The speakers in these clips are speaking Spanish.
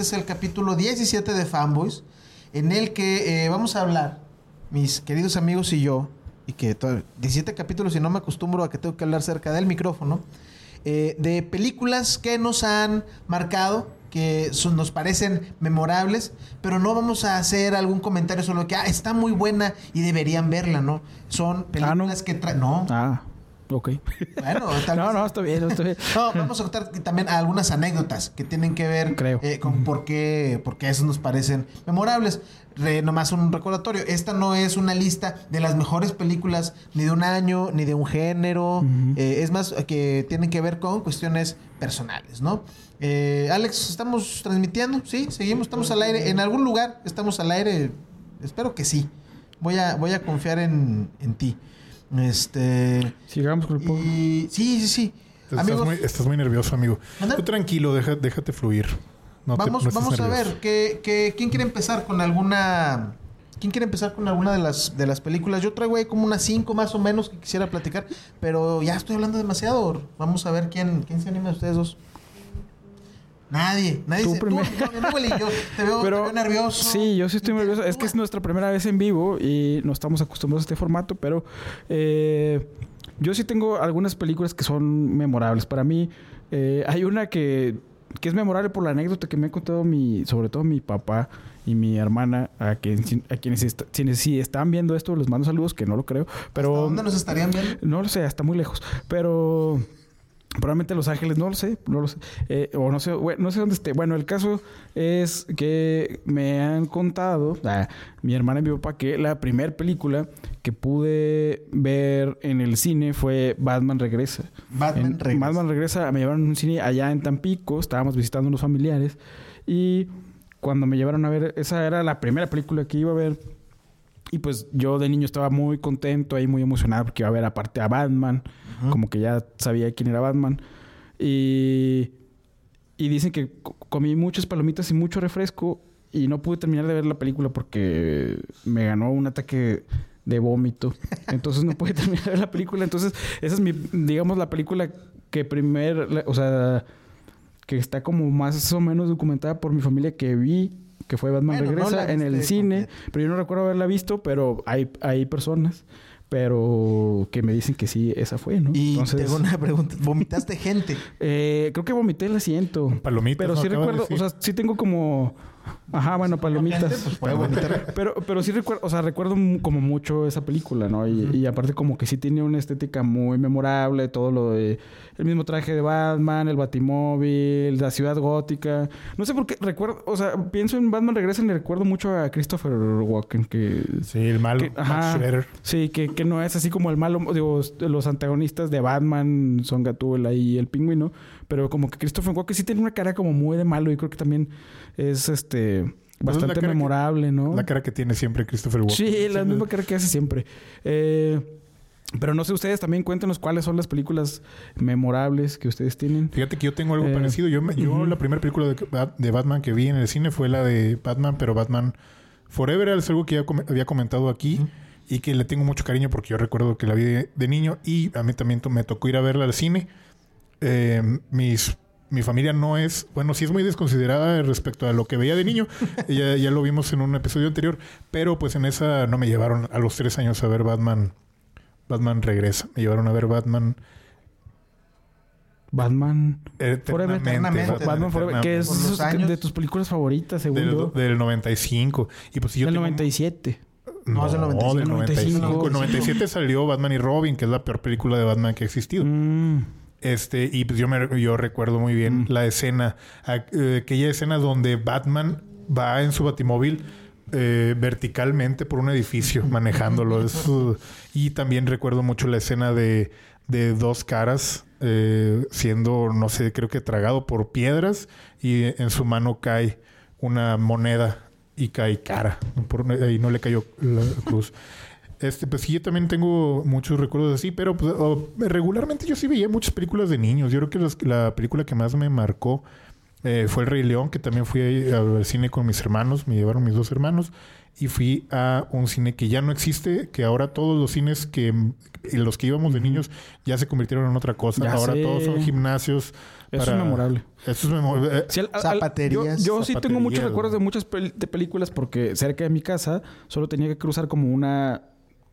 Este es el capítulo 17 de Fanboys, en el que eh, vamos a hablar, mis queridos amigos y yo, y que to- 17 capítulos y no me acostumbro a que tengo que hablar cerca del micrófono, eh, de películas que nos han marcado, que son- nos parecen memorables, pero no vamos a hacer algún comentario sobre que ah, está muy buena y deberían verla, ¿no? Son películas que traen... No, Ah, ok. bueno, tal no, vez- no, está bien, está bien. no, vamos a contar también algunas anécdotas que tienen que ver Creo. eh, con por qué, por qué esos nos parecen memorables. Re- nomás un recordatorio, esta no es una lista de las mejores películas ni de un año, ni de un género. Eh, es más que tienen que ver con cuestiones personales, ¿no? Eh, Alex, ¿estamos transmitiendo? ¿Sí? ¿Seguimos? ¿Estamos al aire? ¿En algún lugar estamos al aire? Espero que sí. Voy a, voy a confiar en, en ti. Este... Sigamos con el podcast. Y sí, sí, sí. Estás, Amigos, muy, estás muy nervioso, amigo. Tú tranquilo, deja- déjate fluir. No te- vamos, no vamos a ver, ¿qué, qué- quién quiere empezar con alguna... ¿Quién quiere empezar con alguna de las, de las películas? Yo traigo ahí como unas cinco más o menos que quisiera platicar, pero ya estoy hablando demasiado. Vamos a ver quién, quién se anima de ustedes dos. Nadie, nadie Tú se... primero. no, no, Willy, yo te veo, te veo nervioso. Sí, yo sí estoy nervioso. Es que es nuestra primera vez en vivo y no estamos acostumbrados a este formato, pero eh, yo sí tengo algunas películas que son memorables. Para mí, eh, hay una que, que es memorable por la anécdota que me ha contado mi, sobre todo mi papá y mi hermana, a, quien- a quienes, est- quienes sí están viendo esto, les mando saludos, que no lo creo, pero... ¿Hasta dónde nos estarían viendo? No lo sé, está muy lejos. Pero probablemente Los Ángeles, no lo sé, no lo sé. Eh, o no sé, bueno, no sé dónde esté. Bueno, el caso es que me han contado, ah, mi hermana y mi papá, que la primera película que pude ver en el cine fue Batman Regresa. Batman En- Regresa. Batman Regresa, me llevaron a un cine allá en Tampico, estábamos visitando unos familiares y cuando me llevaron a ver, esa era la primera película que iba a ver. Y pues yo de niño estaba muy contento ahí, muy emocionado porque iba a ver aparte a Batman. Como que ya sabía quién era Batman. Y, y dicen que co- comí muchas palomitas y mucho refresco y no pude terminar de ver la película porque me ganó un ataque de vómito. Entonces no pude terminar de ver la película. Entonces esa es mi, digamos, la película que primer, o sea, que está como más o menos documentada por mi familia que vi, que fue Batman Bueno, Regresa en el cine. Pero yo no recuerdo haberla visto, pero hay, hay personas, pero que me dicen que sí, esa fue, ¿no? Y Entonces, tengo una pregunta. ¿Vomitaste gente? eh, creo que vomité el asiento. Palomitas, Pero sí de recuerdo, o sea, sí tengo como... Ajá, bueno, Gente, palomitas. pues puede vomitar. Pero, pero sí recuerdo, o sea, recuerdo como mucho esa película, ¿no? Y, y aparte como que sí tiene una estética muy memorable, todo lo de el mismo traje de Batman, el Batimóvil, la ciudad gótica. No sé por qué recuerdo, o sea, pienso en Batman Regresa y le recuerdo mucho a Christopher Walken, que Sí, el malo. que- ajá. Sí, que, que no es así como el malo, digo, los antagonistas de Batman son Gatúbela y el pingüino, pero como que Christopher Walken sí tiene una cara como muy de malo y creo que también es este Pues es bastante que- memorable, ¿no? La cara que tiene siempre Christopher Walken. Sí, la misma cara que hace siempre. Eh, pero no sé, ustedes también cuéntenos cuáles son las películas memorables que ustedes tienen. Fíjate que yo tengo algo Eh, parecido. Yo, me- yo la primera película de, Bat- de Batman que vi en el cine fue la de Batman, pero Batman Forever es algo que ya com- había comentado aquí y que le tengo mucho cariño porque yo recuerdo que la vi de, de niño y a mí también me tocó ir a verla al cine. Eh, mis, mi familia no es, bueno, sí es muy desconsiderada respecto a lo que veía de niño. ya, ya lo vimos en un episodio anterior, pero pues en esa no me llevaron a los tres años a ver Batman. Batman regresa. Me llevaron a ver Batman Batman Forever. Eternamente. Batman Forever, que es sus- de tus películas favoritas, según Del, yo. del 95. Y pues si yo Del tengo- 97. No, es del 95. del 95. 95. En 97 salió Batman y Robin, que es la peor película de Batman que ha existido. Mm. Este, y pues yo, me, yo recuerdo muy bien Mm. la escena, eh, aquella escena donde Batman va en su batimóvil eh, verticalmente por un edificio manejándolo. Es, uh, y también recuerdo mucho la escena de, de dos caras eh, siendo, no sé, creo que tragado por piedras y en su mano cae una moneda y cae cara. Por, y no le cayó la cruz. Este, pues sí, yo también tengo muchos recuerdos así, pero pues, oh, regularmente yo sí veía muchas películas de niños. Yo creo que la película que más me marcó Eh, fue El Rey León, que también fui al cine con mis hermanos, me llevaron mis dos hermanos. Y fui a un cine que ya no existe, que ahora todos los cines que en los que íbamos de niños ya se convirtieron en otra cosa. Ya ahora sé. todos son gimnasios. Eso para- es memorable. Eso es memorable. Eh, Sí, al- al- Zapaterías. Yo, yo sí tengo muchos recuerdos de muchas pel- de películas porque cerca de mi casa solo tenía que cruzar como una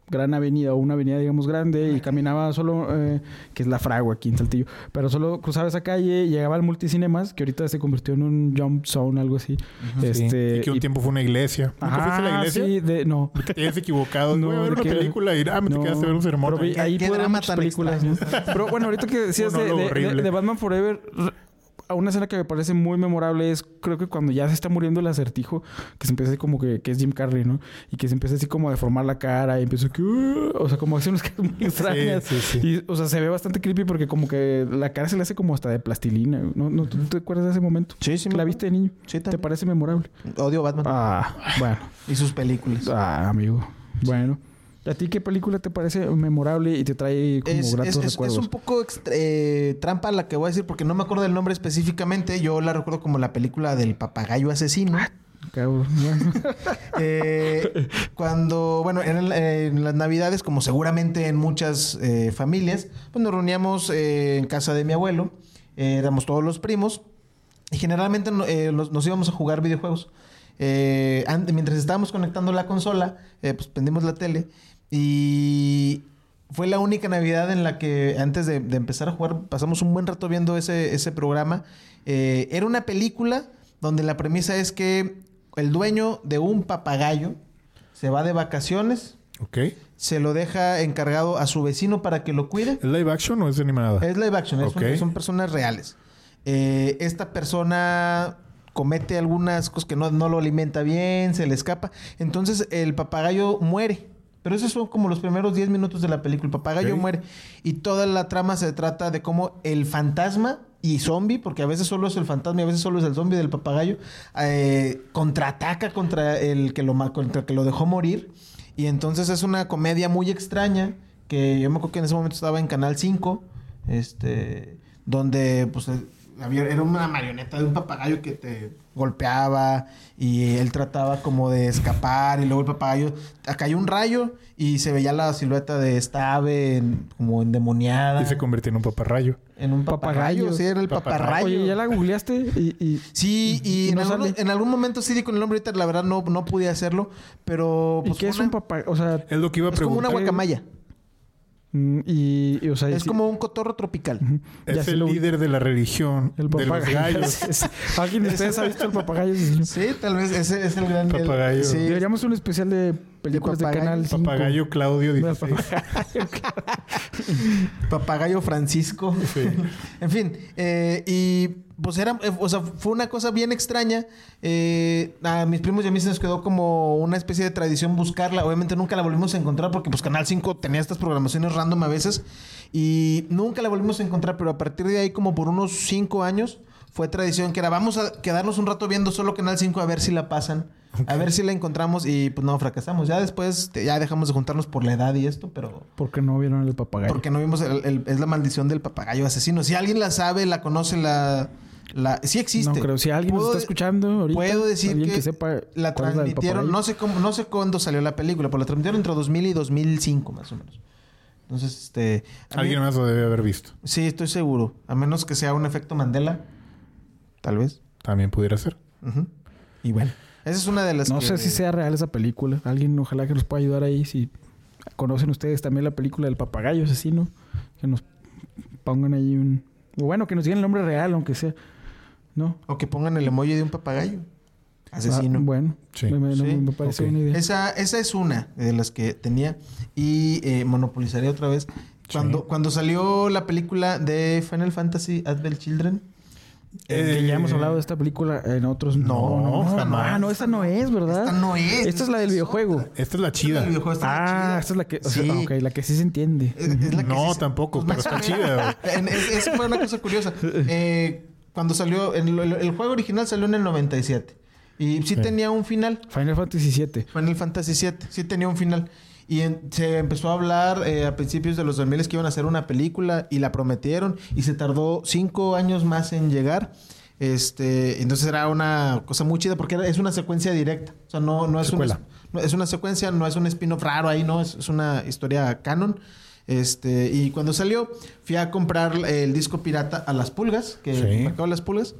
gran avenida o una avenida, digamos, grande y caminaba solo, eh, que es la Fragua aquí en Saltillo, pero solo cruzaba esa calle y llegaba al Multicinemas, que ahorita se convirtió en un jump zone, algo así. sí. Este, y que un y- tiempo fue una iglesia. ¿Nunca fuiste a la Ah, iglesia? Sí, de, no. Que te hayas equivocado. No, Voy a ver ¿de una qué? película y ah, me te No, quedaste a ver un sermón. pero ahí qué pude ver drama muchas tan películas. ¿no? Pero bueno, ahorita que decías de, Monólogo de- de- de Batman Forever, una escena que me parece muy memorable es, creo que cuando ya se está muriendo el acertijo, que se empieza así como que, que es Jim Carrey, ¿no? Y que se empieza así como a deformar la cara y empieza que... "Uh", o sea, como hace unas caras muy extrañas. sí, sí. Y, o sea, se ve bastante creepy porque como que la cara se le hace como hasta de plastilina. ¿No, no ¿tú te acuerdas de ese momento? Sí, sí. ¿La viste de niño? Sí, ¿Te también. parece memorable? Odio Batman. Ah, bueno. Y sus películas. Ah, amigo. Bueno. ¿A ti qué película te parece memorable y te trae como Es, gratos es- es- recuerdos? es un poco extra- eh, trampa la que voy a decir porque no me acuerdo del nombre específicamente. Yo la recuerdo como la película del papagayo asesino. Bueno. Eh, cuando, bueno, en, las navidades, como seguramente en muchas eh, familias, pues nos reuníamos eh, en casa de mi abuelo. Éramos todos los primos. Y generalmente no- nos, nos íbamos a jugar videojuegos. Mientras estábamos conectando la consola, pues prendimos la tele. Y fue la única Navidad en la que antes de, de empezar a jugar pasamos un buen rato viendo ese, ese programa. Eh, era una película donde la premisa es que el dueño de un papagayo se va de vacaciones, Ok. se lo deja encargado a su vecino para que lo cuide. ¿Es live action o es animada? Es live action, es un- Ok. son personas reales. Eh, esta persona comete algunas cosas que no, no lo alimenta bien, se le escapa. Entonces el papagayo muere. Pero esos son como los primeros 10 minutos de la película. El papagayo muere. Y toda la trama se trata de cómo el fantasma y zombie, porque a veces solo es el fantasma y a veces solo es el zombie del papagayo, eh, contraataca contra el que lo, contra el que lo dejó morir. Y entonces es una comedia muy extraña que yo me acuerdo que en ese momento estaba en Canal 5, este, donde pues había- era una marioneta de un papagayo que te golpeaba y él trataba como de escapar y luego el papagayo cayó un rayo y se veía la silueta de esta ave en- como endemoniada Y se convirtió en un paparrayo. en un papagayo, Papagayo. sí era el Paparrayo. paparrayo Oye, ¿ya la googleaste? Y, y- Sí, y, ¿Y en, no algún, en algún momento sí di con el nombre ahorita, la verdad no, no pude hacerlo, pero ¿y pues, qué es un papá? O sea, Es lo que iba a es como una guacamaya, y, y, o sea, es como un cotorro tropical. Ya Es el lo líder de la religión El papagayo. gallos. ¿Alguien de ustedes ha visto el papagayo? Sí, tal vez ese es el gran el- Papagayo. sí. Deberíamos un especial de películas de, papagayo. Canal 5. Papagayo Claudio Del 16. papagayo. Papagayo Francisco. Sí. en fin, eh, y pues era, eh, o sea, fue una cosa bien extraña. Eh, a mis primos y a mí se nos quedó como una especie de tradición buscarla. Obviamente nunca la volvimos a encontrar porque pues Canal 5 tenía estas programaciones random a veces y nunca la volvimos a encontrar, pero a partir de ahí como por unos cinco años fue tradición que era vamos a quedarnos un rato viendo solo Canal 5 a ver si la pasan. A ver si la encontramos y pues no, fracasamos. Ya después te- ya dejamos de juntarnos por la edad y esto, pero... ¿Por qué no vieron el papagayo? Porque no vimos el, el- es la maldición del papagayo asesino. Si alguien la sabe, la conoce, la, la sí existe. No creo. Si alguien nos Puedo está escuchando ahorita, Puedo decir que, que, sepa la transmitieron, no sé cómo, no sé cuándo salió la película, pero la transmitieron entre 2000 y 2005 más o menos. Entonces, este, mí- Alguien más lo debe haber visto. Sí, estoy seguro, a menos que sea un efecto Mandela, tal vez. También pudiera ser. Y bueno, esa es una de las No que- sé si sea real esa película. Alguien ojalá que nos pueda ayudar ahí. Si conocen ustedes también la película del papagayo asesino, que nos pongan ahí un... o Bueno, que nos digan el nombre real, aunque sea. ¿No? o que pongan el emoji de un papagayo asesino. Ah, bueno, Sí. me, me- Sí. me parece una idea. Esa, esa es una de las que tenía y eh, monopolizaría otra vez. Cuando, cuando salió la película de Final Fantasy Advent Children, que ya hemos hablado de esta película en otros... Eh, No, no, jamás. Ah, no, esa no es, ¿verdad? esta no es. Esta es la del videojuego. Esta es la Esta chida. esta es la Ah, chida. esta es la que... o sea, Sí. ok, la que sí se entiende. Es- es la que No, sí se- tampoco, pues, pero está chida. güey. En- es- Eso fue una cosa curiosa. Eh, cuando salió, el, el- juego original salió en el 97. Y sí, Sí. tenía un final. Final Fantasy VII. Final Fantasy VII, sí tenía un final. Y en- se empezó a hablar eh, a principios de los 2000 que iban a hacer una película y la prometieron y se tardó cinco años más en llegar. Este, entonces era una cosa muy chida porque era- es una secuencia directa. O sea, no, no es una, no, es una secuencia, no es un spin-off raro ahí, no, es, es una historia canon. Este, y cuando salió, fui a comprar el disco pirata a las pulgas, que Sí. de las pulgas.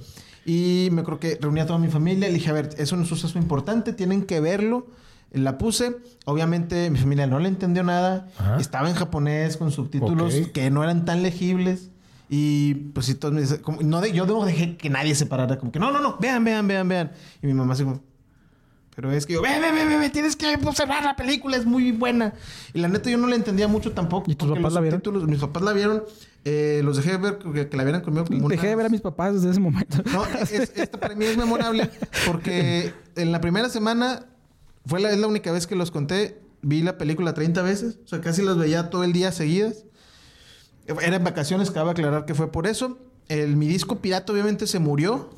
Y me creo que reuní a toda mi familia. Le dije, a ver, es un suceso importante, tienen que verlo. La puse. Obviamente, mi familia no le entendió nada. Ajá. Estaba en japonés con subtítulos que no eran tan legibles. Y pues sí, todos me dicen, como, no de- yo dejé que nadie se parara, como que no, no, no, vean, vean, vean, vean. Y mi mamá así como, pero es que yo, ve, ve, ve, ve, tienes que observar la película, es muy buena. Y la neta yo no la entendía mucho tampoco. ¿Y tus papás la vieron? Mis papás la vieron, eh, los dejé ver que, que la vieran conmigo como Dejé de ver a mis papás desde ese momento. no, es- esta para mí es memorable porque en la primera semana fue la, es la única vez que los conté. Vi la película 30 veces, o sea, casi las veía todo el día seguidas. Era en vacaciones, cabe aclarar que fue por eso. El, mi disco pirata obviamente se murió.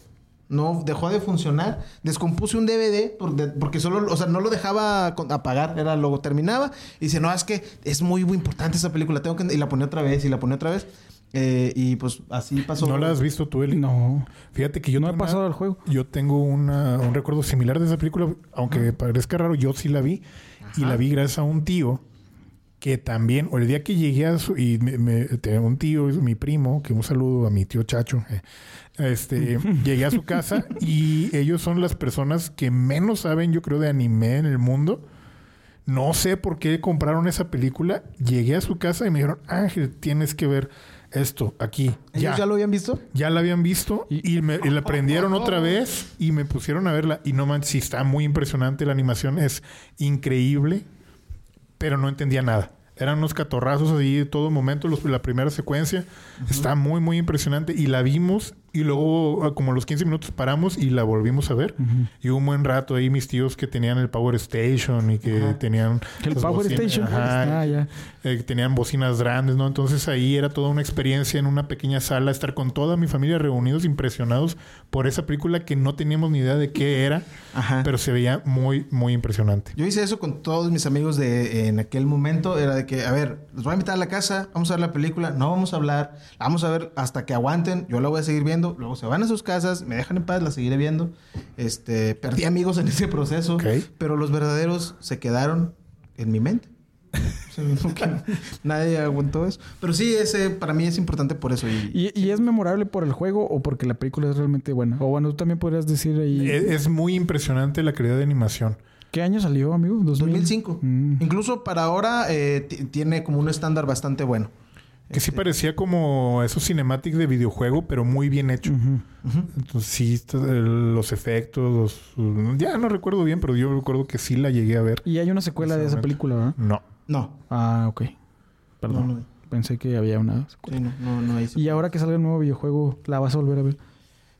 No, dejó de funcionar. Descompuse un DVD porque solo, o sea, no lo dejaba apagar. Era, lo terminaba. Y dice, no, es que es muy, muy importante esa película. Tengo que... Y la ponía otra vez y la ponía otra vez. Eh, y pues así pasó. ¿No la has visto tú, Eli? No. Fíjate que yo No he pasado al juego. Yo tengo una- un recuerdo similar de esa película, aunque parezca raro, yo sí la vi. Y la vi gracias a un tío que también, o el día que llegué a su, y me, me- tenía un tío, es mi primo, que un saludo a mi tío Chacho, eh, este, llegué a su casa y ellos son las personas que menos saben, yo creo, de anime en el mundo. No sé por qué compraron esa película. Llegué a su casa y me dijeron, Ángel, tienes que ver esto aquí. ¿Ellos ya. lo habían visto? Ya la habían visto y, me, y la prendieron otra vez y me pusieron a verla. Y no manches, sí está muy impresionante la animación, es increíble, pero no entendía nada. Eran unos catorrazos ahí de todo momento, los- la primera secuencia. Está muy, muy impresionante. Y la vimos y luego, a como a los 15 minutos, paramos y la volvimos a ver. Y un buen rato ahí mis tíos que tenían el Power Station y que tenían... El Power bocinas- Station. Ajá, Ah, ya. eh, tenían bocinas grandes, ¿no? Entonces ahí era toda una experiencia en una pequeña sala, estar con toda mi familia reunidos, impresionados por esa película que no teníamos ni idea de qué era, Ajá. pero se veía muy, muy impresionante. Yo hice eso con todos mis amigos de en aquel momento. Era de que, a ver, los voy a invitar a la casa, vamos a ver la película, no vamos a hablar, la vamos a ver hasta que aguanten, yo la voy a seguir viendo, luego se van a sus casas, me dejan en paz, la seguiré viendo. Este, perdí amigos en ese proceso, pero los verdaderos se quedaron en mi mente. Nadie aguantó eso. Pero sí, ese para mí es importante por eso. Y, ¿Y, y es memorable por el juego o porque la película es realmente buena? O bueno, tú también podrías decir ahí... Es, es muy impresionante la calidad de animación. ¿Qué año salió, amigo? 2000. 2005. Mm. Incluso para ahora eh, ti- tiene como un estándar bastante bueno. Que sí Este, parecía como esos cinematics de videojuego, pero muy bien hecho. Entonces sí, los efectos, los- ya no recuerdo bien, pero yo recuerdo que sí la llegué a ver. Y hay una secuela de esa película, ¿verdad? No. No. Ah, ok. Perdón. No, no. Pensé que había una secuela. Sí, no, no, no hay- Y ahora que salga el nuevo videojuego, ¿la vas a volver a ver?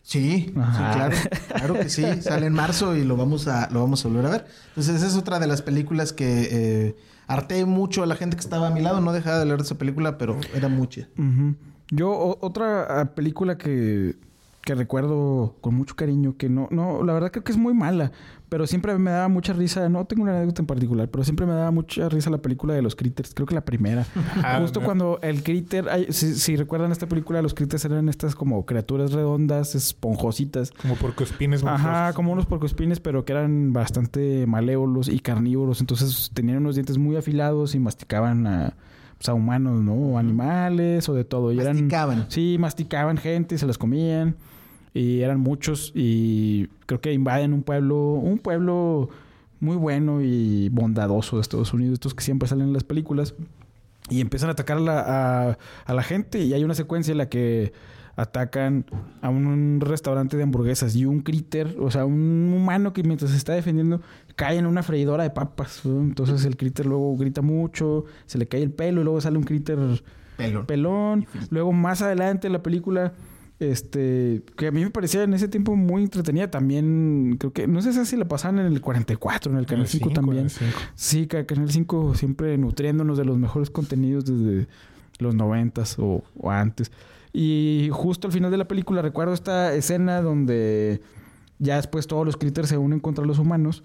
Sí, sí, Ajá. claro. Claro que sí. Sale en marzo y lo vamos a, lo vamos a volver a ver. Entonces, esa es otra de las películas que eh, harté mucho a la gente que estaba a mi lado. No dejaba de leer esa película, pero era mucha. Yo, otra ah, película que, que recuerdo con mucho cariño, que no, no, la verdad creo que es muy mala, pero siempre me daba mucha risa, no tengo una anécdota en particular, pero siempre me daba mucha risa la película de los Critters, creo que la primera. Ah, Justo cuando el Critter, si, si recuerdan esta película, los Critters eran estas como criaturas redondas, esponjositas. Como porque espines Ajá, como unos porcoespines, pero que eran bastante malévolos y carnívoros. Entonces tenían unos dientes muy afilados y masticaban a, pues, a humanos, ¿no? O animales o de todo. Y eran, Masticaban. sí, masticaban gente y se las comían. Y eran muchos. Y creo que invaden un pueblo, un pueblo muy bueno y bondadoso de Estados Unidos, estos que siempre salen en las películas. Y empiezan a atacar a la, a- a la gente. Y hay una secuencia en la que atacan a un restaurante de hamburguesas y un critter, o sea, un humano que mientras se está defendiendo cae en una freidora de papas. ¿no? Entonces el critter luego grita mucho, se le cae el pelo y luego sale un critter Pelón. pelón. Luego más adelante en la película, este, que a mí me parecía en ese tiempo muy entretenida también, creo que, no sé si la pasaban en el 44, en el Canal 5 también. Sí, ca- Canal 5 siempre nutriéndonos de los mejores contenidos desde los noventas o, o antes. Y justo al final de la película recuerdo esta escena donde ya después todos los critters se unen contra los humanos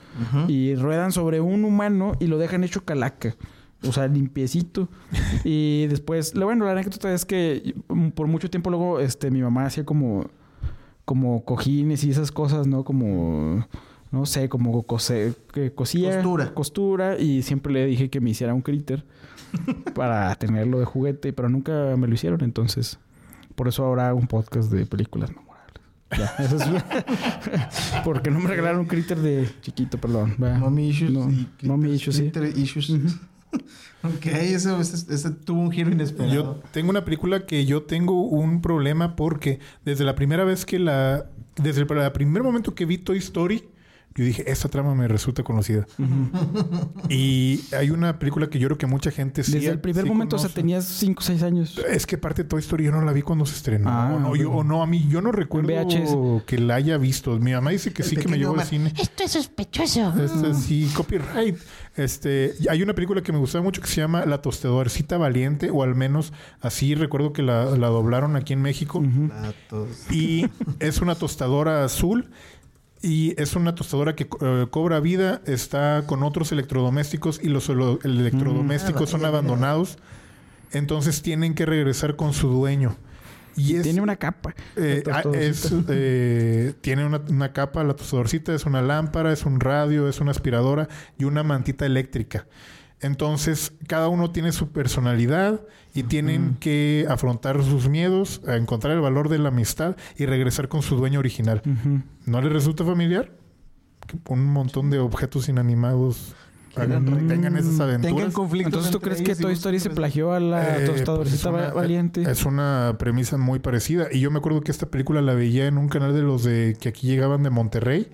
y ruedan sobre un humano y lo dejan hecho calaca. O sea, limpiecito. y después, lo bueno, la anécdota es que mm, por mucho tiempo luego este, mi mamá hacía como como cojines y esas cosas, ¿no? Como, no sé, como cose, que cosía. Costura. Costura. Y siempre le dije que me hiciera un critter para tenerlo de juguete, pero nunca me lo hicieron. Entonces, por eso ahora hago un podcast de películas memorables. Ya, eso es... Porque no me regalaron un critter de chiquito, perdón. Mommy issues. No, y- issues, sí. Critter issues. ok, eso, tuvo un giro inesperado. Yo tengo una película que yo tengo un problema porque desde la primera vez que la... Desde el primer momento que vi Toy Story, yo dije, esta trama me resulta conocida. Y hay una película que yo creo que mucha gente sí... Desde el primer sí momento, o sea, tenías 5 o 6 años. Es que parte de Toy Story yo no la vi cuando se estrenó. Ah, o, no, yo, o no, a mí yo no recuerdo VHS. que la haya visto. Mi mamá dice que El sí, que me llegó al cine. Esto es sospechoso. Este, sí, copyright. Este, hay una película que me gustaba mucho que se llama La tostadorcita valiente, o al menos así recuerdo que la, la doblaron aquí en México. Y es una tostadora azul. Y es una tostadora que eh, cobra vida, está con otros electrodomésticos y los electrodomésticos Ah, son abandonados. Entonces tienen que regresar con su dueño. Y es, Tiene una capa. eh, ah, es, eh, tiene una, una capa, la tostadorcita es una lámpara, es un radio, es una aspiradora y una mantita eléctrica. Entonces, cada uno tiene su personalidad y tienen que afrontar sus miedos, a encontrar el valor de la amistad y regresar con su dueño original. ¿No les resulta familiar? Que un montón de objetos inanimados hagan- Mm. tengan esas Tengan aventuras. conflictos. Entonces, ¿tú crees que Toy Story se plagió a la Eh, tostadorcita pues valiente? Es una premisa muy parecida. Y yo me acuerdo que esta película la veía en un canal de los de que aquí llegaban de Monterrey.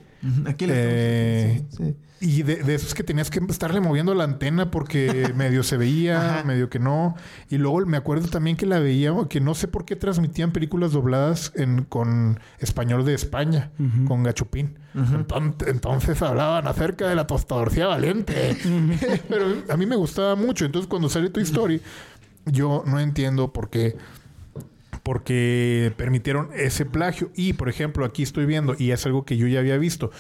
Aquí le Eh, sí, sí. Y de, de esos que tenías que estarle moviendo la antena porque medio se veía, medio que no. Y luego me acuerdo también que la veía, que no sé por qué transmitían películas dobladas en, con español de España, con Gachupín. entonces, entonces hablaban acerca de la tostadorcía valiente. Pero a mí me gustaba mucho. Entonces cuando salió Toy Story, yo no entiendo por qué porque permitieron ese plagio. Y, por ejemplo, aquí estoy viendo, y es algo que yo ya había visto,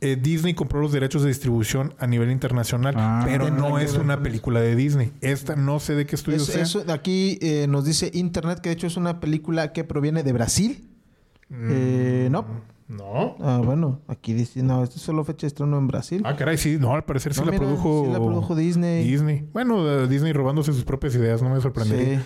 eh, Disney compró los derechos de distribución a nivel internacional, Ah. pero Tendrá no es una película de Disney. Esta no sé de qué estudio Es- sea. eso- aquí eh, nos dice Internet que de hecho es una película que proviene de Brasil. Eh, no. No. Ah, bueno, aquí dice, no, esto es solo fecha de estreno en Brasil. Ah, caray, sí, no, al parecer sí No, la mira, produjo. sí la produjo Disney. Disney. Bueno, Disney robándose sus propias ideas, no me sorprendería. Sí.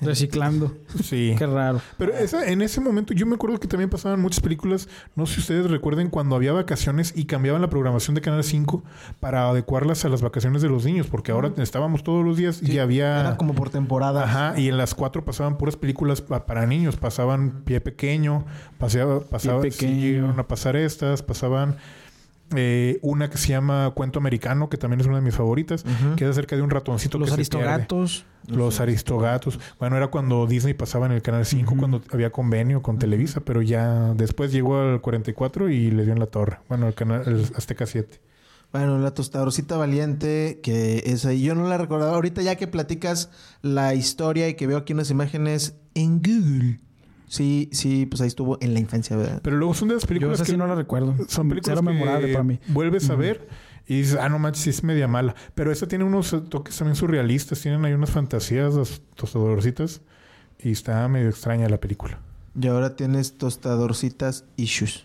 Reciclando. Sí. Qué raro. Pero esa, en ese momento yo me acuerdo que también pasaban muchas películas, no sé si ustedes recuerden cuando había vacaciones y cambiaban la programación de Canal 5 para adecuarlas a las vacaciones de los niños, porque ahora estábamos todos los días y había... Era como por temporada. Ajá, y en las cuatro pasaban puras películas pa- para niños, pasaban Pie Pequeño, paseaba, pasaba, Pie sí, Pequeño. llegaron a pasar estas, pasaban eh, una que se llama Cuento Americano, que también es una de mis favoritas, que es acerca de un ratoncito Los que se pierde. aristogatos. Los Aristogatos. Bueno, era cuando Disney pasaba en el Canal 5, Ujú. cuando había convenio con Televisa, pero ya después llegó al 44 y le dio en la torre. Bueno, el canal el Azteca 7. Bueno, la tostadorcita valiente, que es ahí. Yo no la recordaba. Ahorita ya que platicas la historia y que veo aquí unas imágenes en Google. Sí, sí, pues ahí estuvo en la infancia, ¿verdad? Pero luego son de las Yo películas esa que sí no la recuerdo. son películas Cero que memorable para mí. vuelves a ver y dices, ah, no manches, sí es media mala. Pero esta tiene unos toques también surrealistas, tienen ahí unas fantasías, las tostadorcitas, y está medio extraña la película. Y ahora tienes tostadorcitas issues.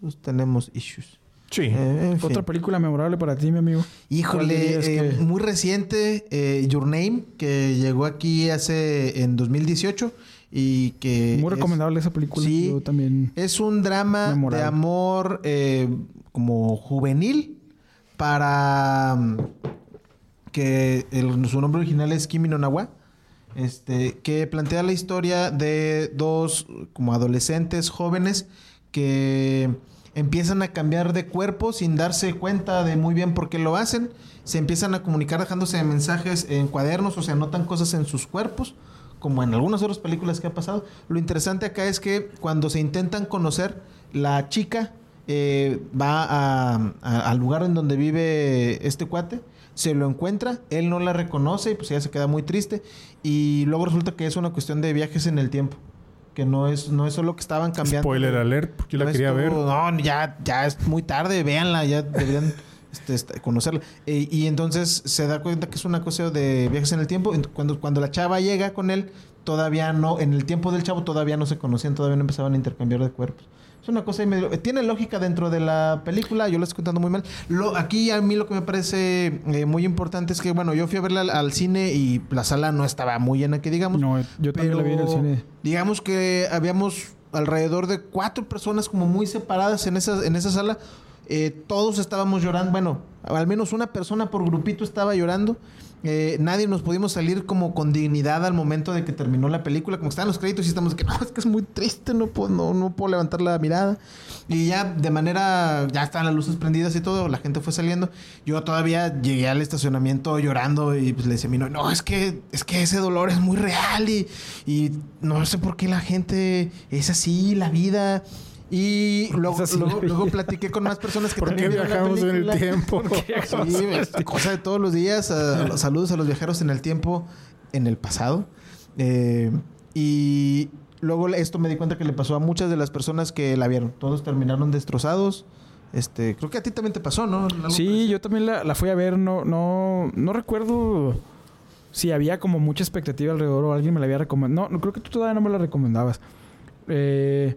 Pues tenemos issues. Sí. Eh, en fin. Otra película memorable para ti, mi amigo. ¿Cuál Híjole, eh, que- muy reciente, eh, Your Name, que llegó aquí hace en 2018 y que Muy es- recomendable esa película. sí. Yo también. Es un drama Memorable. de amor eh, como juvenil para mm, que el- su nombre original es Kimi no Nawa. Este, que plantea la historia de dos como adolescentes jóvenes que empiezan a cambiar de cuerpo sin darse cuenta de muy bien por qué lo hacen. Se empiezan a comunicar dejándose mensajes en cuadernos o se anotan cosas en sus cuerpos, como en algunas otras películas que ha pasado. Lo interesante acá es que cuando se intentan conocer, la chica eh, va a- a- al lugar en donde vive este cuate, se lo encuentra, él no la reconoce y pues ella se queda muy triste y luego resulta que es una cuestión de viajes en el tiempo, que no es no es solo que estaban cambiando. Spoiler alert, porque yo la quería ver. No, ya, ya es muy tarde, véanla, ya deberían este, este, conocerla. Eh, y entonces se da cuenta que es una cosa de viajes en el tiempo. Cuando, cuando la chava llega con él, todavía no, en el tiempo del chavo todavía no se conocían, todavía no empezaban a intercambiar de cuerpos. Es una cosa ahí medio... Tiene lógica dentro de la película, yo lo estoy contando muy mal. Lo, aquí a mí lo que me parece eh, muy importante es que, bueno, yo fui a verla al, al cine y la sala no estaba muy llena, que digamos. No, yo también la vi en el Pero cine. Digamos que habíamos alrededor de cuatro personas como muy separadas en esa, en esa sala. Eh, todos estábamos llorando. Bueno, al menos una persona por grupito estaba llorando. Eh, nadie nos pudimos salir como con dignidad al momento de que terminó la película. Como estaban los créditos y estamos de que no, es que es muy triste, no puedo, no, no puedo levantar la mirada. Y ya de manera, ya estaban las luces prendidas y todo, la gente fue saliendo. Yo todavía llegué al estacionamiento llorando y pues le decía a mi novio, no, es que, es que ese dolor es muy real y no sé por qué la gente es así, la vida. Y luego, luego, platiqué con más personas que ¿Por qué también la viajamos en el tiempo? Sí, cosa de todos los días. a- a los saludos a los viajeros en el tiempo, en el pasado. Eh, y luego esto me di cuenta que le pasó a muchas de las personas que la vieron. Todos terminaron destrozados. Este, creo que a ti también te pasó, ¿no? Sí, parecido. yo también la, la fui a ver. No, no, no recuerdo si había como mucha expectativa alrededor o alguien me la había recomendado. No, no creo que tú todavía no me la recomendabas. Eh,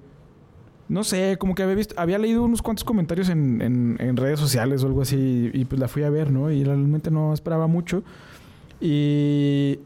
no sé, como que había visto, había leído unos cuantos comentarios en, en- en redes sociales o algo así y pues la fui a ver, ¿no? Y realmente no esperaba mucho. Y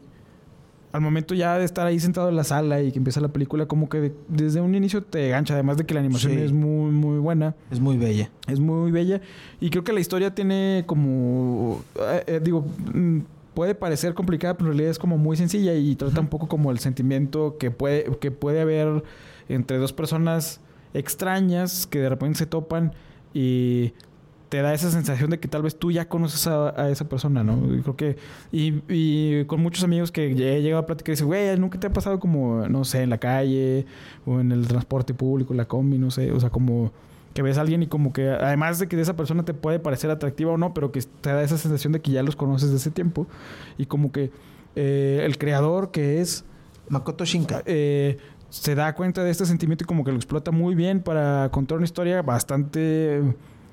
al momento ya de estar ahí sentado en la sala y que empieza la película, como que de- desde un inicio te gancha, además de que la animación Sí. es muy, muy buena. Es muy bella. Es muy bella. Y creo que la historia tiene como. eh, eh, digo. mm, Puede parecer complicada, pero en realidad es como muy sencilla y trata un poco como el sentimiento que puede, que puede haber entre dos personas extrañas que de repente se topan y te da esa sensación de que tal vez tú ya conoces a, a esa persona, ¿no? Y creo que... Y, y con muchos amigos que he llegado a platicar y dicen, güey, ¿nunca te ha pasado como, no sé, en la calle o en el transporte público, la combi, no sé? O sea, como que ves a alguien y como que además de que esa persona te puede parecer atractiva o no, pero que te da esa sensación de que ya los conoces de ese tiempo y como que eh, el creador que es Makoto Shinka. eh, se da cuenta de este sentimiento y como que lo explota muy bien para contar una historia bastante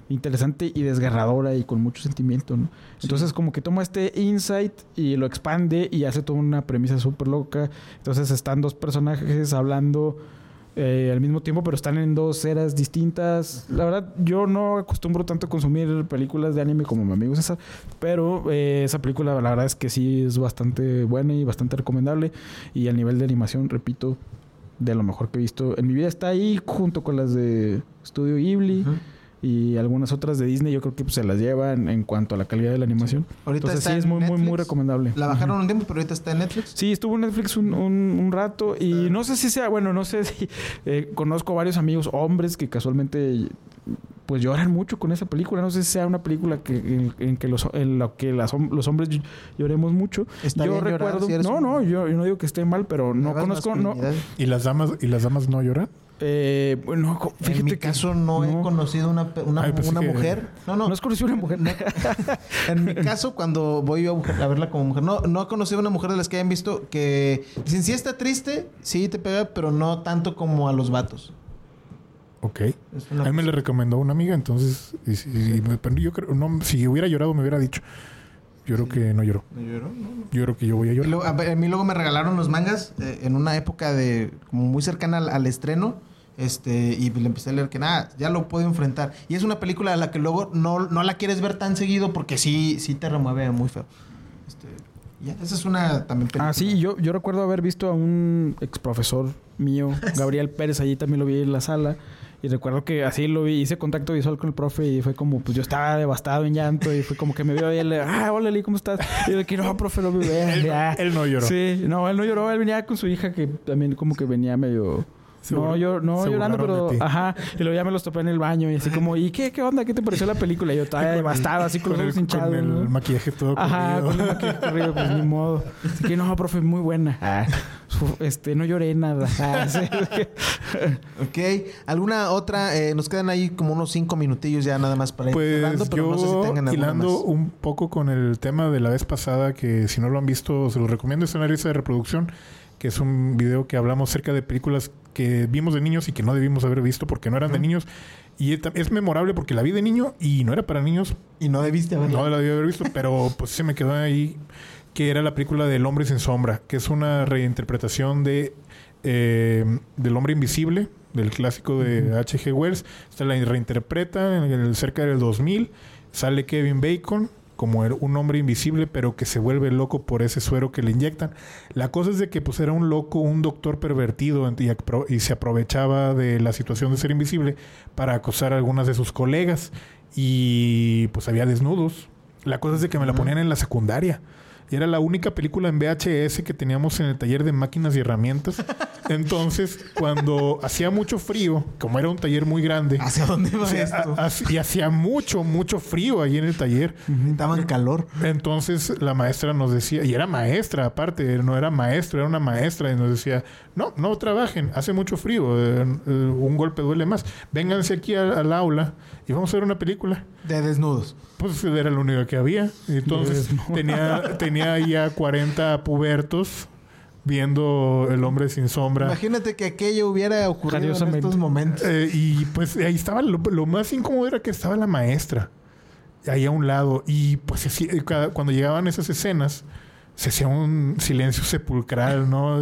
interesante y desgarradora y con mucho sentimiento, ¿no? Entonces como que toma este insight y lo expande y hace toda una premisa súper loca. Entonces están dos personajes hablando eh, al mismo tiempo, pero están en dos eras distintas. La verdad, yo no acostumbro tanto a consumir películas de anime como mi amigo César, pero eh, esa película la verdad es que sí es bastante buena y bastante recomendable. Y al nivel de animación, repito, de lo mejor que he visto en mi vida está ahí junto con las de Studio Ghibli. Y algunas otras de Disney. Yo creo que pues, se las llevan en cuanto a la calidad de la animación. Ahorita Entonces está sí es muy, muy, muy recomendable. La bajaron un tiempo, pero ahorita está en Netflix. Sí, estuvo en Netflix un, un- un rato y no sé si sea, bueno, no sé si eh, conozco varios amigos hombres que casualmente pues lloran mucho con esa película. No sé si sea una película que, en, en que los, en la que las los hombres ll- lloremos mucho. Está yo bien llorar recuerdo, si no, un- no, yo, yo no digo que esté mal, pero no conozco, no. ¿Y las damas, y las damas no lloran? Eh, bueno, fíjate En mi que caso no, he no. conocido una, Ay, mujer. No, no. no has conocido una mujer. En mi caso, cuando voy a, verla como mujer, no, no he conocido una mujer de las que hayan visto que dicen, sí está triste, sí te pega, pero no tanto como a los vatos. Ok. A mí me le recomendó una amiga, entonces... y y me- pero yo creo... No, si hubiera llorado me hubiera dicho. Yo creo que no lloró. ¿No lloró? No, no. Yo creo que yo voy a llorar. luego, a, mí luego me regalaron los mangas eh, en una época de como muy cercana al, al estreno. Este, y le empecé a leer que nada, ya lo puedo enfrentar. Y es una película a la que luego no, no la quieres ver tan seguido porque sí, sí te remueve muy feo. Este, ya, esa es una también película. Ah, sí, yo, yo recuerdo haber visto a un ex profesor mío, Gabriel Pérez, allí también lo vi en la sala. Y recuerdo que así lo vi, hice contacto visual con el profe y fue como, pues yo estaba devastado en llanto y fue como que me vio y él, ah, hola Lee, ¿cómo estás? Y yo de que no, profe, no me veas. Él, él no lloró. Sí, no, él no lloró, él venía con su hija que también como que venía medio... No, yo, no llorando, pero... Ajá. Y luego ya me los topé en el baño y así como, ¿y qué, qué onda? ¿Qué te pareció la película? Y yo estaba devastado, así con los ojos hinchados. con el ¿no? maquillaje todo Ajá, corrido. con el maquillaje corrido, pues ni modo. Así que no, profe, muy buena. Ah, este, no lloré nada. Ah, sí. Ok. ¿Alguna otra? Eh, nos quedan ahí como unos cinco minutillos ya nada más para ir Pues pero yo no sé si tengan alguna hilando más. un poco con el tema de la vez pasada que si no lo han visto se los recomiendo es una lista de reproducción que es un video que hablamos acerca de películas que vimos de niños y que no debimos haber visto porque no eran de niños y es, memorable porque la vi de niño y no era para niños Y no debiste haberla. no la debí haber visto pero pues se me quedó ahí que era la película del Hombre sin Sombra, que es una reinterpretación de eh, del Hombre Invisible, del clásico de H.G. Wells. Esta la reinterpreta en el, cerca del 2000. Sale Kevin Bacon como un hombre invisible, pero que se vuelve loco por ese suero que le inyectan. La cosa es de que pues era un loco, un doctor pervertido y se aprovechaba de la situación de ser invisible para acosar a algunas de sus colegas y pues había desnudos. La cosa es de que me la ponían en la secundaria. Y era la única película en VHS que teníamos en el taller de máquinas y herramientas. Entonces, cuando hacía mucho frío, como era un taller muy grande, ¿Hacia dónde va esto? y hacía mucho, mucho frío ahí en el taller. Estaba en calor. Entonces la maestra nos decía, y era maestra aparte, no era maestro, era una maestra, y nos decía, no, no trabajen, hace mucho frío, eh, eh, un golpe duele más. Vénganse aquí al, aula y vamos a ver una película. De desnudos. Pues era lo único que había. Entonces tenía, tenía ya 40 pubertos viendo El hombre sin sombra. Imagínate que aquello hubiera ocurrido en estos momentos. Eh, y pues ahí estaba, lo, lo más incómodo era que estaba la maestra ahí a un lado. Y pues así, eh, cuando llegaban esas escenas, se hacía un silencio sepulcral, ¿no?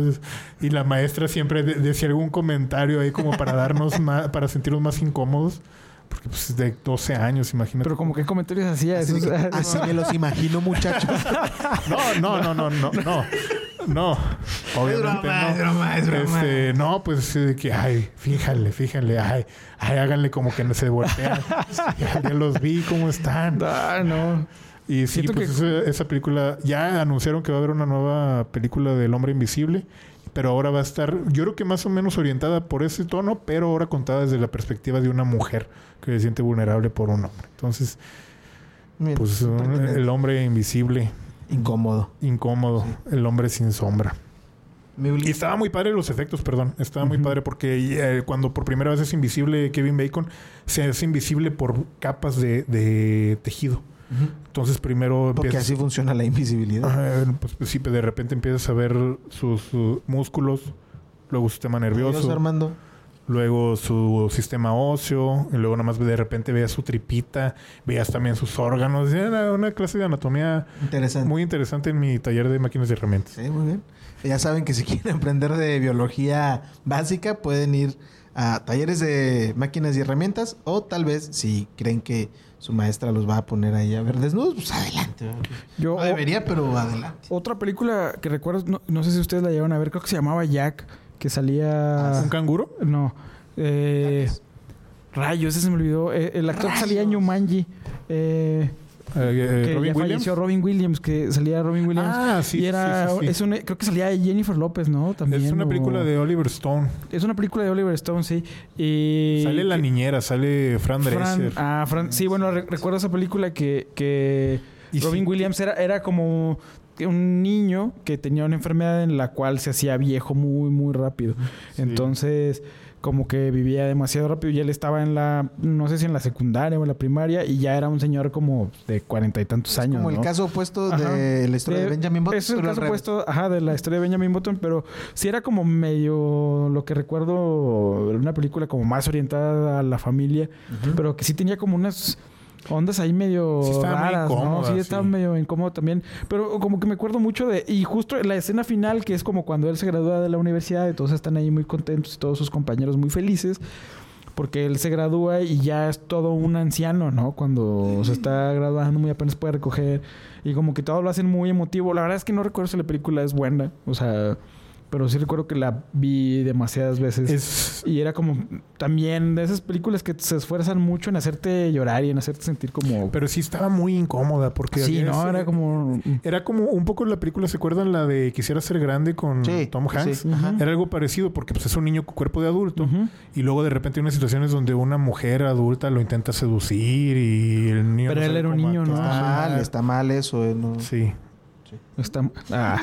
Y la maestra siempre de- decía algún comentario ahí como para darnos más, para sentirnos más incómodos. Porque pues de 12 años, imagínate. Pero como que comentarios hacía Así, eso. de que, así me los imagino, muchachos. No, no, no, no, no, no. No, obviamente broma, no. es broma, es broma. Este, no, pues de que, ay, fíjale, fíjale, ay, ay, háganle como que no se voltean. ya, ya los vi cómo están. Ah, no. Y sí, Siento pues que- esa, esa película, ya anunciaron que va a haber una nueva película del Hombre Invisible, pero ahora va a estar, yo creo que más o menos orientada por ese tono, pero ahora contada desde la perspectiva de una mujer que se siente vulnerable por un hombre. Entonces, pues un- pertinente. el hombre invisible, Incómodo. incómodo, el hombre sin sombra. Y estaba muy padre los efectos, perdón. Estaba muy padre porque eh, cuando por primera vez es invisible Kevin Bacon, se hace invisible por capas de, de tejido. Entonces primero Porque empiezas... así funciona la invisibilidad. Ajá, pues, pues sí, de repente empiezas a ver sus, sus músculos, luego su sistema nervioso, Armando. Luego su sistema óseo, y luego nada más de repente veías su tripita, veías también sus órganos. Era una clase de anatomía Interesante. muy interesante en mi taller de máquinas y herramientas. Sí, muy bien. Ya saben que si quieren aprender de biología básica, pueden ir a talleres de máquinas y herramientas. O tal vez, si creen que su maestra los va a poner ahí a ver desnudos, pues adelante. Yo, No debería, pero adelante. Otra película que recuerdo, no, no sé si ustedes la llegaron a ver, creo que se llamaba Jack, que salía... ¿Un canguro? No. Eh, rayos, ese se me olvidó. Eh, el actor que salía en. Yumanji. Eh, Eh, eh, que Robin ya Williams. falleció Robin Williams, que salía Robin Williams. Ah, sí, y sí, era, sí, sí. Es una- creo que salía Jennifer López, ¿no? También. Es una o- película de Oliver Stone. Es una película de Oliver Stone, sí. Y Sale la que- niñera, sale Fran Fran- Dresser. ah, Fran- sí, bueno, re- recuerdo esa película que, que Robin sí. Williams era, era como un niño que tenía una enfermedad en la cual se hacía viejo muy, muy rápido. Sí. Entonces, como que vivía demasiado rápido y él estaba en la, no sé si en la secundaria o en la primaria y ya era un señor como de cuarenta y tantos años. Como el caso opuesto Ajá. de la historia de, De- Benjamin Button. Es el caso opuesto, ajá, de la historia de Benjamin Button, pero sí era como medio lo que recuerdo, una película como más orientada a la familia, pero que sí tenía como unas ondas ahí medio Sí raras, ¿no? Sí estaba sí. medio incómodo también, pero como que me acuerdo mucho de y justo la escena final que es como cuando él se gradúa de la universidad y todos están ahí muy contentos y todos sus compañeros muy felices. Porque él se gradúa y ya es todo un anciano, ¿no? Cuando se está graduando, muy apenas puede recoger. Y como que todo lo hacen muy emotivo. La verdad es que no recuerdo si la película es buena. O sea, pero sí recuerdo que la vi demasiadas veces. Es, Y era como también de esas películas que se esfuerzan mucho en hacerte llorar y en hacerte sentir como... pero sí estaba muy incómoda porque sí, ¿no? ese- Era como... era como un poco la película, ¿se acuerdan la de Quisiera ser grande con Sí, Tom Hanks? sí. Era algo parecido porque pues, es un niño con cuerpo de adulto y luego de repente hay unas situaciones donde una mujer adulta lo intenta seducir y el niño Pero él era un niño, ¿no? Está mal, está mal eso. eh, no. Sí. Está... Ah.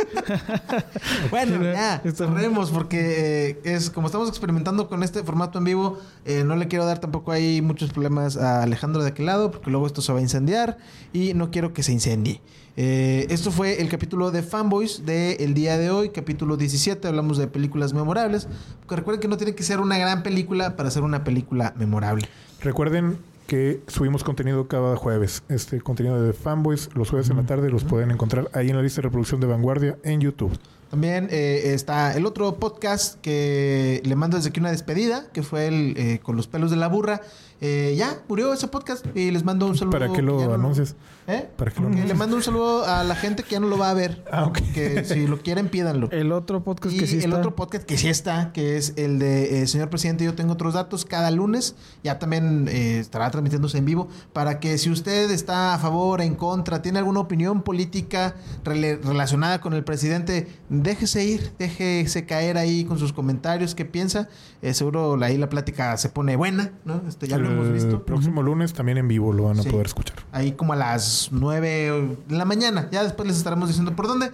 Bueno, ya, cerremos porque eh, es como estamos experimentando con este formato en vivo, eh, no le quiero dar tampoco ahí muchos problemas a Alejandro de aquel lado porque luego esto se va a incendiar y no quiero que se incendie. Eh, esto fue el capítulo de Fanboys del día de hoy, capítulo 17, hablamos de películas memorables. Porque recuerden que no tiene que ser una gran película para ser una película memorable. Recuerden que subimos contenido cada jueves. Este contenido de Fanboys, los jueves en la tarde, los pueden encontrar ahí en la lista de reproducción de Vanguardia en YouTube. También eh, está el otro podcast que le mando desde aquí una despedida, que fue el eh, con los pelos de la burra. Eh, ya murió ese podcast y les mando un saludo. ¿Para qué lo no- anuncias? ¿Eh? ¿Para qué lo Porque le anuncias? mando un saludo a la gente que ya no lo va a ver. Ah, ok. Que si lo quieren, pídanlo. El otro podcast Y que sí el está. otro podcast que sí está, que es el de eh, Señor Presidente, yo tengo otros datos cada lunes. Ya también eh, estará transmitiéndose en vivo. Para que si usted está a favor, en contra, tiene alguna opinión política rele- relacionada con el presidente, déjese ir, déjese caer ahí con sus comentarios, qué piensa. Eh, seguro ahí la plática se pone buena, ¿no? Este, ya lo hemos El visto. próximo lunes también en vivo lo van a Sí. poder escuchar. Ahí como a las 9 de la mañana. Ya después les estaremos diciendo por dónde.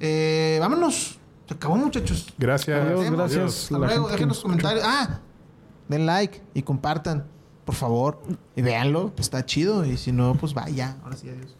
Eh, vámonos. Se acabó, muchachos. Gracias. Adiós, gracias. Hasta La luego, gente dejen los comentarios. Ah, den like y compartan, por favor. Y véanlo, está chido. Y si no, pues vaya. Ahora sí, adiós.